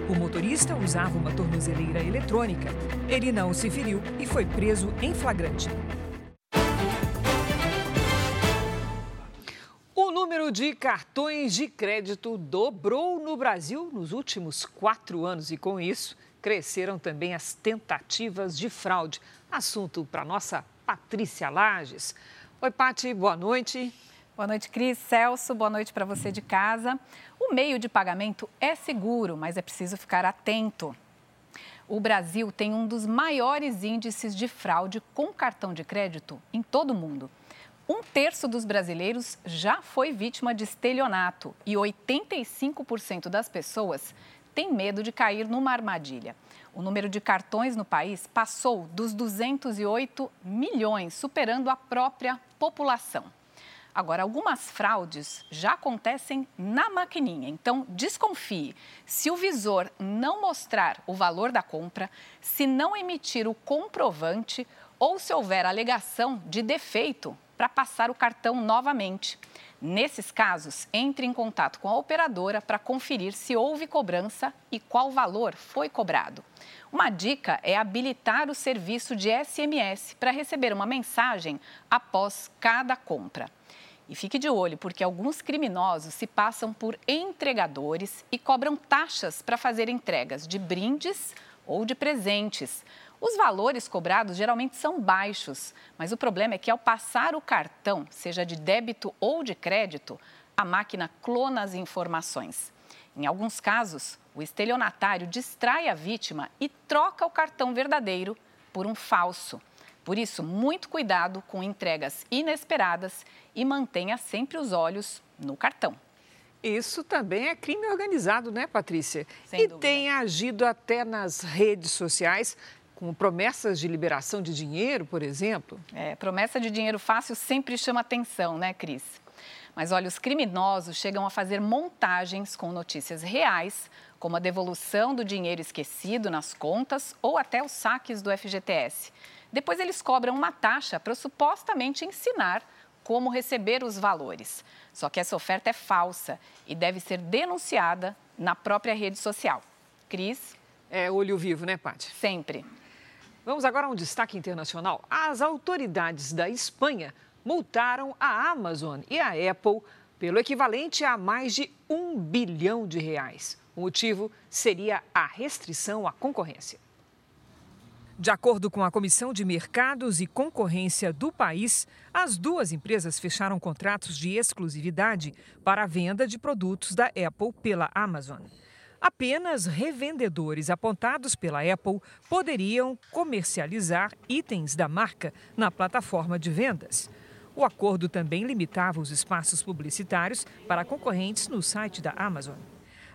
O motorista usava uma tornozeleira eletrônica. Ele não se feriu e foi preso em flagrante. O número de cartões de crédito dobrou no Brasil nos últimos quatro anos e, com isso, cresceram também as tentativas de fraude. Assunto para nossa Patrícia Lages. Oi, Pati, boa noite. Boa noite, Cris. Celso, boa noite para você de casa. O meio de pagamento é seguro, mas é preciso ficar atento. O Brasil tem um dos maiores índices de fraude com cartão de crédito em todo o mundo. Um terço dos brasileiros já foi vítima de estelionato e 85% das pessoas tem medo de cair numa armadilha. O número de cartões no país passou dos 208 milhões, superando a própria população. Agora, algumas fraudes já acontecem na maquininha, então desconfie. Se o visor não mostrar o valor da compra, se não emitir o comprovante ou se houver alegação de defeito para passar o cartão novamente. Nesses casos, entre em contato com a operadora para conferir se houve cobrança e qual valor foi cobrado. Uma dica é habilitar o serviço de SMS para receber uma mensagem após cada compra. E fique de olho, porque alguns criminosos se passam por entregadores e cobram taxas para fazer entregas de brindes ou de presentes. Os valores cobrados geralmente são baixos, mas o problema é que ao passar o cartão, seja de débito ou de crédito, a máquina clona as informações. Em alguns casos, o estelionatário distrai a vítima e troca o cartão verdadeiro por um falso. Por isso, muito cuidado com entregas inesperadas e mantenha sempre os olhos no cartão. Isso também é crime organizado, né, Patrícia? Sem e dúvida. tem agido até nas redes sociais com promessas de liberação de dinheiro, por exemplo? É, promessa de dinheiro fácil sempre chama atenção, né, Cris? Mas olha, os criminosos chegam a fazer montagens com notícias reais, como a devolução do dinheiro esquecido nas contas ou até os saques do FGTS. Depois eles cobram uma taxa para supostamente ensinar como receber os valores. Só que essa oferta é falsa e deve ser denunciada na própria rede social. Cris? É olho vivo, né, Paty? Sempre. Vamos agora a um destaque internacional. As autoridades da Espanha multaram a Amazon e a Apple pelo equivalente a mais de um bilhão de reais. O motivo seria a restrição à concorrência. De acordo com a Comissão de Mercados e Concorrência do país, as duas empresas fecharam contratos de exclusividade para a venda de produtos da Apple pela Amazon. Apenas revendedores apontados pela Apple poderiam comercializar itens da marca na plataforma de vendas. O acordo também limitava os espaços publicitários para concorrentes no site da Amazon.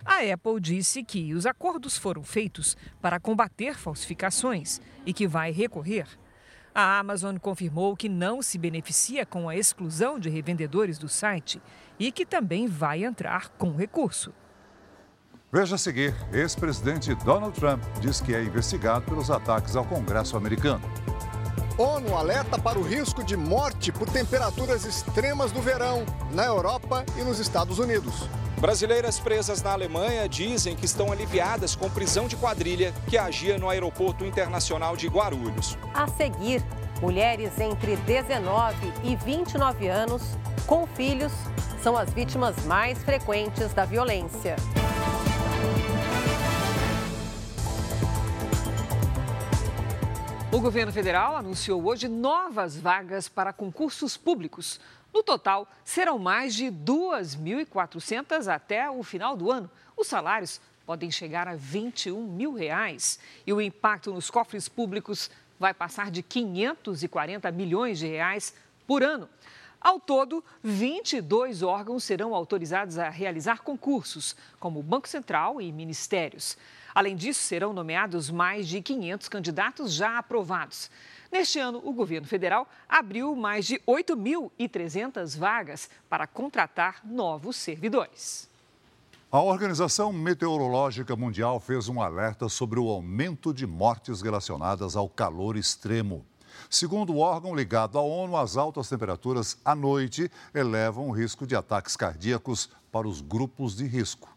A Apple disse que os acordos foram feitos para combater falsificações e que vai recorrer. A Amazon confirmou que não se beneficia com a exclusão de revendedores do site e que também vai entrar com recurso. Veja a seguir: ex-presidente Donald Trump diz que é investigado pelos ataques ao Congresso americano. ONU alerta para o risco de morte por temperaturas extremas do verão na Europa e nos Estados Unidos. Brasileiras presas na Alemanha dizem que estão aliviadas com prisão de quadrilha que agia no aeroporto internacional de Guarulhos. A seguir, mulheres entre 19 e 29 anos com filhos são as vítimas mais frequentes da violência. O governo federal anunciou hoje novas vagas para concursos públicos. No total, serão mais de 2.400 até o final do ano. Os salários podem chegar a 21 mil reais. E o impacto nos cofres públicos vai passar de 540 milhões de reais por ano. Ao todo, 22 órgãos serão autorizados a realizar concursos, como o Banco Central e ministérios. Além disso, serão nomeados mais de 500 candidatos já aprovados. Neste ano, o governo federal abriu mais de 8.300 vagas para contratar novos servidores. A Organização Meteorológica Mundial fez um alerta sobre o aumento de mortes relacionadas ao calor extremo. Segundo o órgão ligado à ONU, as altas temperaturas à noite elevam o risco de ataques cardíacos para os grupos de risco.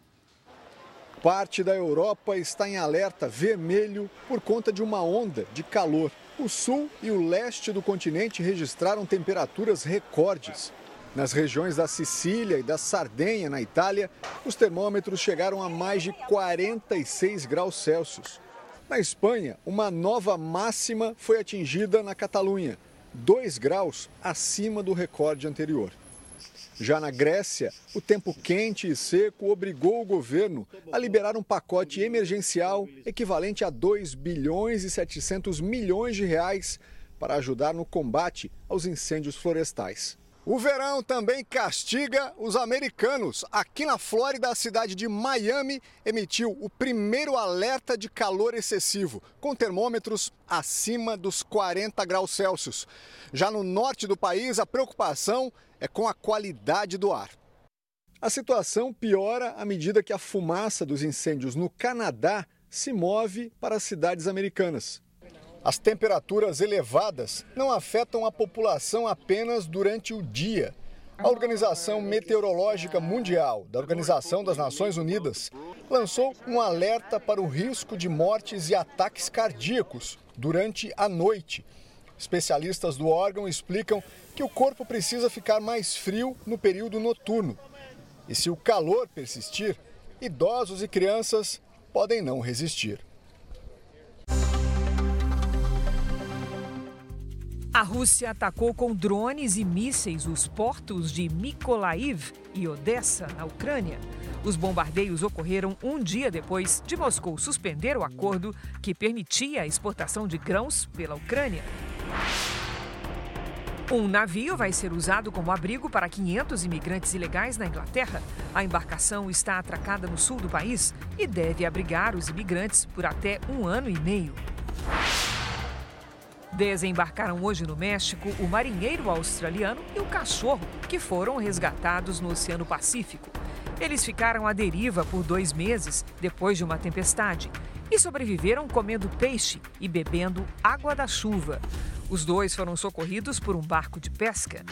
Parte da Europa está em alerta vermelho por conta de uma onda de calor. O sul e o leste do continente registraram temperaturas recordes. Nas regiões da Sicília e da Sardenha, na Itália, os termômetros chegaram a mais de 46 graus Celsius. Na Espanha, uma nova máxima foi atingida na Catalunha, 2 graus acima do recorde anterior. Já na Grécia, o tempo quente e seco obrigou o governo a liberar um pacote emergencial equivalente a 2 bilhões e 700 milhões de reais para ajudar no combate aos incêndios florestais. O verão também castiga os americanos. Aqui na Flórida, a cidade de Miami emitiu o primeiro alerta de calor excessivo, com termômetros acima dos 40 graus Celsius. Já no norte do país, a preocupação é com a qualidade do ar. A situação piora à medida que a fumaça dos incêndios no Canadá se move para as cidades americanas. As temperaturas elevadas não afetam a população apenas durante o dia. A Organização Meteorológica Mundial, da Organização das Nações Unidas, lançou um alerta para o risco de mortes e ataques cardíacos durante a noite. Especialistas do órgão explicam que o corpo precisa ficar mais frio no período noturno. E se o calor persistir, idosos e crianças podem não resistir. A Rússia atacou com drones e mísseis os portos de Mykolaiv e Odessa, na Ucrânia. Os bombardeios ocorreram um dia depois de Moscou suspender o acordo que permitia a exportação de grãos pela Ucrânia. Um navio vai ser usado como abrigo para 500 imigrantes ilegais na Inglaterra. A embarcação está atracada no sul do país e deve abrigar os imigrantes por até um ano e meio. Desembarcaram hoje no México o marinheiro australiano e o cachorro, que foram resgatados no Oceano Pacífico. Eles ficaram à deriva por dois meses depois de uma tempestade e sobreviveram comendo peixe e bebendo água da chuva. Os dois foram socorridos por um barco de pesca.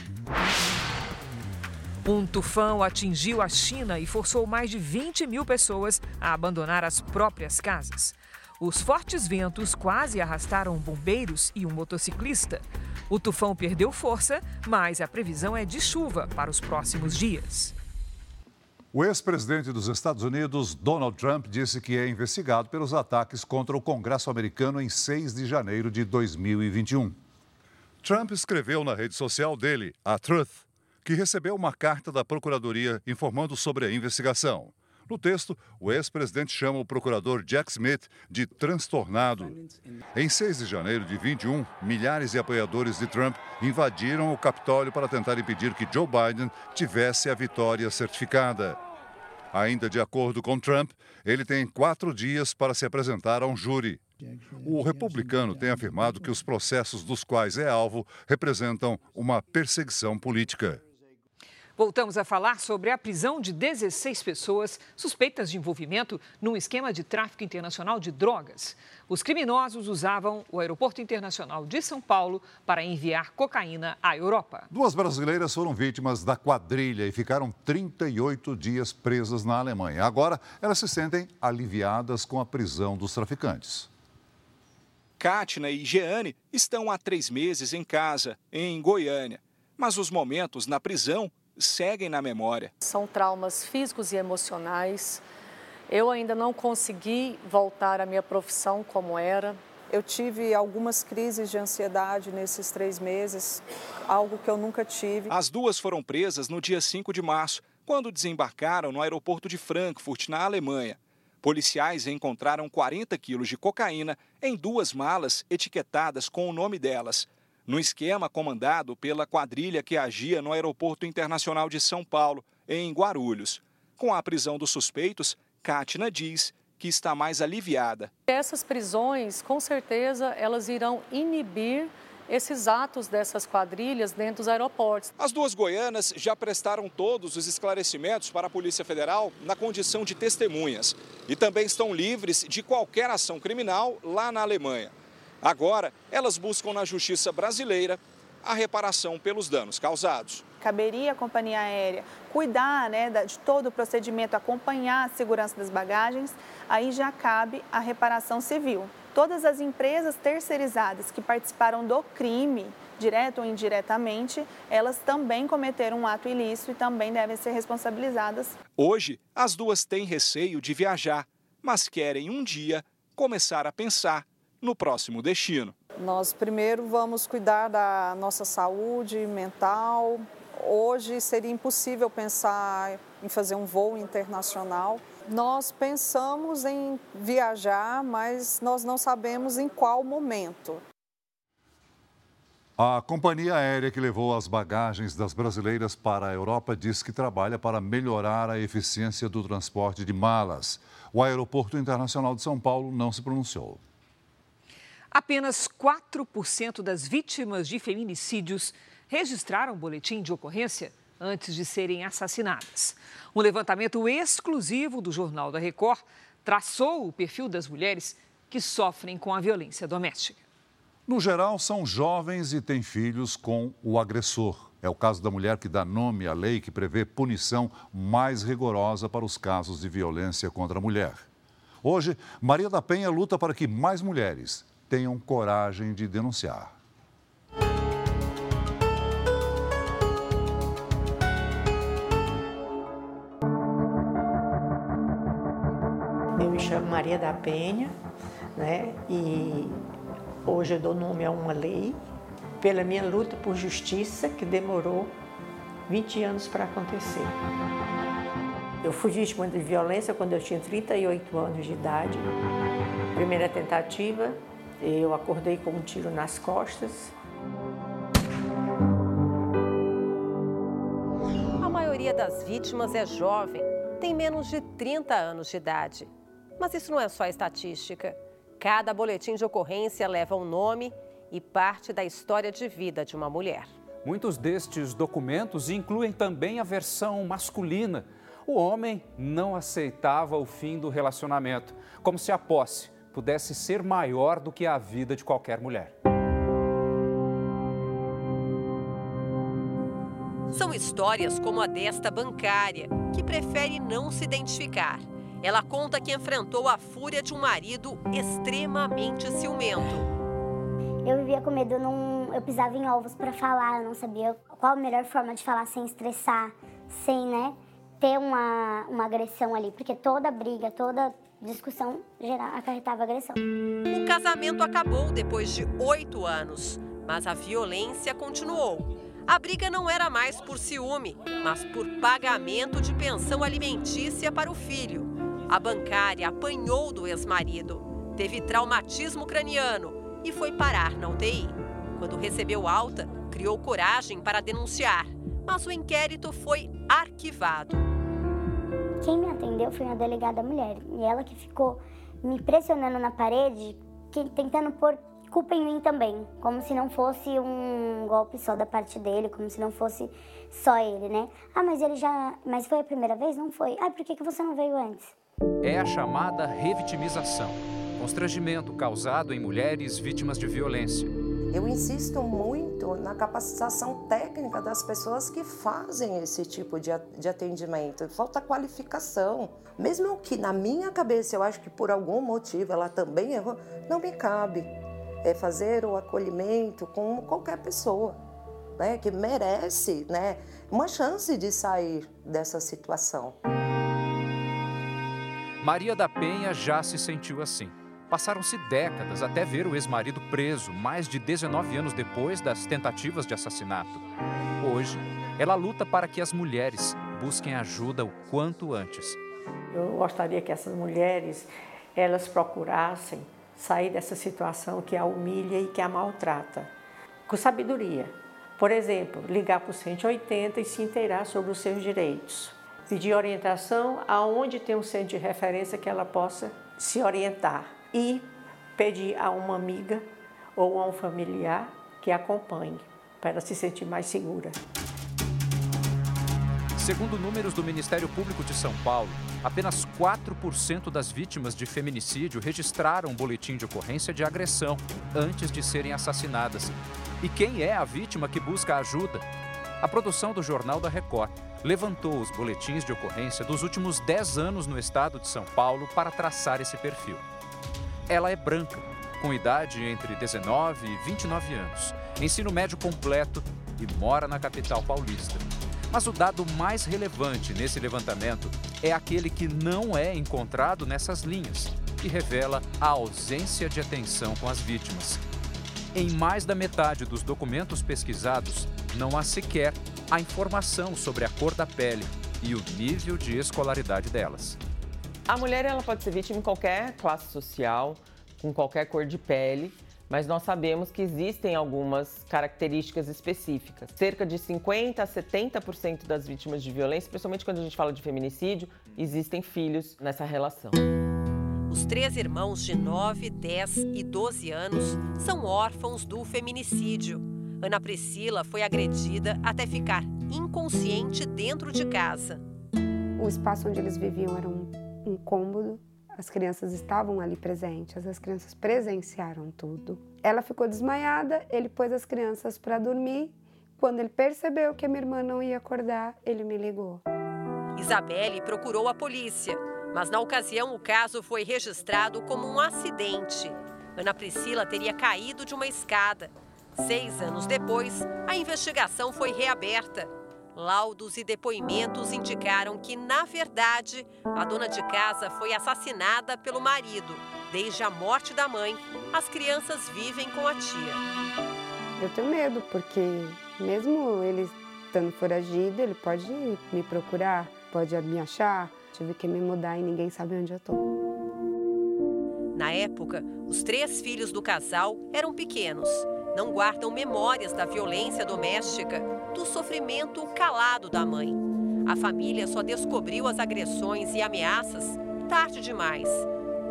Um tufão atingiu a China e forçou mais de 20 mil pessoas a abandonar as próprias casas. Os fortes ventos quase arrastaram bombeiros e um motociclista. O tufão perdeu força, mas a previsão é de chuva para os próximos dias. O ex-presidente dos Estados Unidos, Donald Trump, disse que é investigado pelos ataques contra o Congresso americano em 6 de janeiro de 2021. Trump escreveu na rede social dele, a Truth, que recebeu uma carta da Procuradoria informando sobre a investigação. No texto, o ex-presidente chama o procurador Jack Smith de transtornado. Em 6 de janeiro de 21, milhares de apoiadores de Trump invadiram o Capitólio para tentar impedir que Joe Biden tivesse a vitória certificada. Ainda de acordo com Trump, ele tem quatro dias para se apresentar a um júri. O republicano tem afirmado que os processos dos quais é alvo representam uma perseguição política. Voltamos a falar sobre a prisão de 16 pessoas suspeitas de envolvimento num esquema de tráfico internacional de drogas. Os criminosos usavam o Aeroporto Internacional de São Paulo para enviar cocaína à Europa. Duas brasileiras foram vítimas da quadrilha e ficaram 38 dias presas na Alemanha. Agora, elas se sentem aliviadas com a prisão dos traficantes. Kátina e Jeane estão há três meses em casa, em Goiânia. Mas os momentos na prisão seguem na memória. São traumas físicos e emocionais. Eu ainda não consegui voltar à minha profissão como era. Eu tive algumas crises de ansiedade nesses três meses, algo que eu nunca tive. As duas foram presas no dia 5 de março, quando desembarcaram no aeroporto de Frankfurt, na Alemanha. Policiais encontraram 40 quilos de cocaína em duas malas etiquetadas com o nome delas no esquema comandado pela quadrilha que agia no Aeroporto Internacional de São Paulo, em Guarulhos. Com a prisão dos suspeitos, Kátina diz que está mais aliviada. Essas prisões, com certeza, elas irão inibir esses atos dessas quadrilhas dentro dos aeroportos. As duas goianas já prestaram todos os esclarecimentos para a Polícia Federal na condição de testemunhas e também estão livres de qualquer ação criminal lá na Alemanha. Agora, elas buscam na justiça brasileira a reparação pelos danos causados. Caberia à companhia aérea cuidar né, de todo o procedimento, acompanhar a segurança das bagagens, aí já cabe a reparação civil. Todas as empresas terceirizadas que participaram do crime, direto ou indiretamente, elas também cometeram um ato ilícito e também devem ser responsabilizadas. Hoje, as duas têm receio de viajar, mas querem um dia começar a pensar no próximo destino. Nós primeiro vamos cuidar da nossa saúde mental. Hoje seria impossível pensar em fazer um voo internacional. Nós pensamos em viajar, mas nós não sabemos em qual momento. A companhia aérea que levou as bagagens das brasileiras para a Europa diz que trabalha para melhorar a eficiência do transporte de malas. O Aeroporto Internacional de São Paulo não se pronunciou. Apenas 4% das vítimas de feminicídios registraram boletim de ocorrência antes de serem assassinadas. Um levantamento exclusivo do Jornal da Record traçou o perfil das mulheres que sofrem com a violência doméstica. No geral, são jovens e têm filhos com o agressor. É o caso da mulher que dá nome à lei que prevê punição mais rigorosa para os casos de violência contra a mulher. Hoje, Maria da Penha luta para que mais mulheres tenham coragem de denunciar. Eu me chamo Maria da Penha, né? E hoje eu dou nome a uma lei pela minha luta por justiça que demorou 20 anos para acontecer. Eu fui vítima de violência quando eu tinha 38 anos de idade. Primeira tentativa, eu acordei com um tiro nas costas. A maioria das vítimas é jovem, tem menos de 30 anos de idade. Mas isso não é só estatística. Cada boletim de ocorrência leva um nome e parte da história de vida de uma mulher. Muitos destes documentos incluem também a versão masculina. O homem não aceitava o fim do relacionamento, como se a posse pudesse ser maior do que a vida de qualquer mulher. São histórias como a desta bancária, que prefere não se identificar. Ela conta que enfrentou a fúria de um marido extremamente ciumento. Eu vivia com medo, eu, não, eu pisava em ovos para falar, eu não sabia qual a melhor forma de falar sem estressar, sem né, ter uma, uma agressão ali, porque toda briga, toda discussão geral acarretava agressão. O casamento acabou depois de oito anos, mas a violência continuou. A briga não era mais por ciúme, mas por pagamento de pensão alimentícia para o filho. A bancária apanhou do ex-marido, teve traumatismo craniano e foi parar na UTI. Quando recebeu alta, criou coragem para denunciar, mas o inquérito foi arquivado. Quem me atendeu foi uma delegada mulher. E ela que ficou me pressionando na parede, que, tentando pôr culpa em mim também. Como se não fosse um golpe só da parte dele, como se não fosse só ele, né? Ah, mas ele já. Mas foi a primeira vez? Não foi. Ah, por que, que você não veio antes? É a chamada revitimização constrangimento causado em mulheres vítimas de violência. Eu insisto muito na capacitação técnica das pessoas que fazem esse tipo de atendimento. Falta qualificação. Mesmo que na minha cabeça eu acho que por algum motivo ela também errou, não me cabe é fazer o acolhimento com qualquer pessoa. Né, que merece né, uma chance de sair dessa situação. Maria da Penha já se sentiu assim. Passaram-se décadas até ver o ex-marido preso, mais de 19 anos depois das tentativas de assassinato. Hoje, ela luta para que as mulheres busquem ajuda o quanto antes. Eu gostaria que essas mulheres elas procurassem sair dessa situação que a humilha e que a maltrata, com sabedoria. Por exemplo, ligar para o 180 e se inteirar sobre os seus direitos. Pedir orientação aonde tem um centro de referência que ela possa se orientar e pedir a uma amiga ou a um familiar que acompanhe para ela se sentir mais segura. Segundo números do Ministério Público de São Paulo, apenas 4% das vítimas de feminicídio registraram um boletim de ocorrência de agressão antes de serem assassinadas. E quem é a vítima que busca ajuda? A produção do Jornal da Record levantou os boletins de ocorrência dos últimos 10 anos no estado de São Paulo para traçar esse perfil. Ela é branca, com idade entre 19 e 29 anos, ensino médio completo e mora na capital paulista. Mas o dado mais relevante nesse levantamento é aquele que não é encontrado nessas linhas, que revela a ausência de atenção com as vítimas. Em mais da metade dos documentos pesquisados, não há sequer a informação sobre a cor da pele e o nível de escolaridade delas. A mulher ela pode ser vítima em qualquer classe social, com qualquer cor de pele, mas nós sabemos que existem algumas características específicas. Cerca de 50 a 70% das vítimas de violência, principalmente quando a gente fala de feminicídio, existem filhos nessa relação. Os três irmãos de 9, 10 e 12 anos são órfãos do feminicídio. Ana Priscila foi agredida até ficar inconsciente dentro de casa. O espaço onde eles viviam era um, um cômodo as crianças estavam ali presentes, as crianças presenciaram tudo. Ela ficou desmaiada, ele pôs as crianças para dormir. Quando ele percebeu que a minha irmã não ia acordar, ele me ligou. Isabelle procurou a polícia, mas na ocasião o caso foi registrado como um acidente. Ana Priscila teria caído de uma escada. Seis anos depois, a investigação foi reaberta Laudos e depoimentos indicaram que, na verdade, a dona de casa foi assassinada pelo marido. Desde a morte da mãe, as crianças vivem com a tia. Eu tenho medo, porque mesmo ele estando foragido, ele pode me procurar, pode me achar. Tive que me mudar e ninguém sabe onde eu estou. Na época, os três filhos do casal eram pequenos não guardam memórias da violência doméstica, do sofrimento calado da mãe. A família só descobriu as agressões e ameaças tarde demais.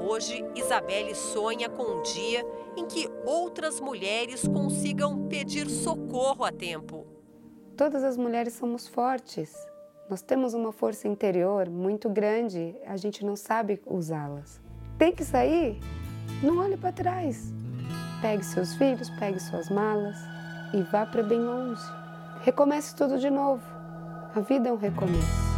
Hoje, Isabelle sonha com um dia em que outras mulheres consigam pedir socorro a tempo. Todas as mulheres somos fortes. Nós temos uma força interior muito grande, a gente não sabe usá-las. Tem que sair? Não olhe para trás. Pegue seus filhos, pegue suas malas e vá para bem longe. Recomece tudo de novo. A vida é um recomeço.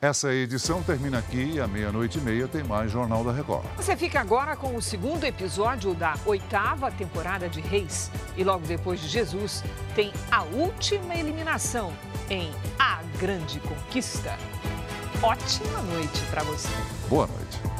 Essa edição termina aqui e à meia-noite e meia tem mais Jornal da Record. Você fica agora com o segundo episódio da oitava temporada de Reis. E logo depois de Jesus, tem a última eliminação em A Grande Conquista. Ótima noite para você. Boa noite.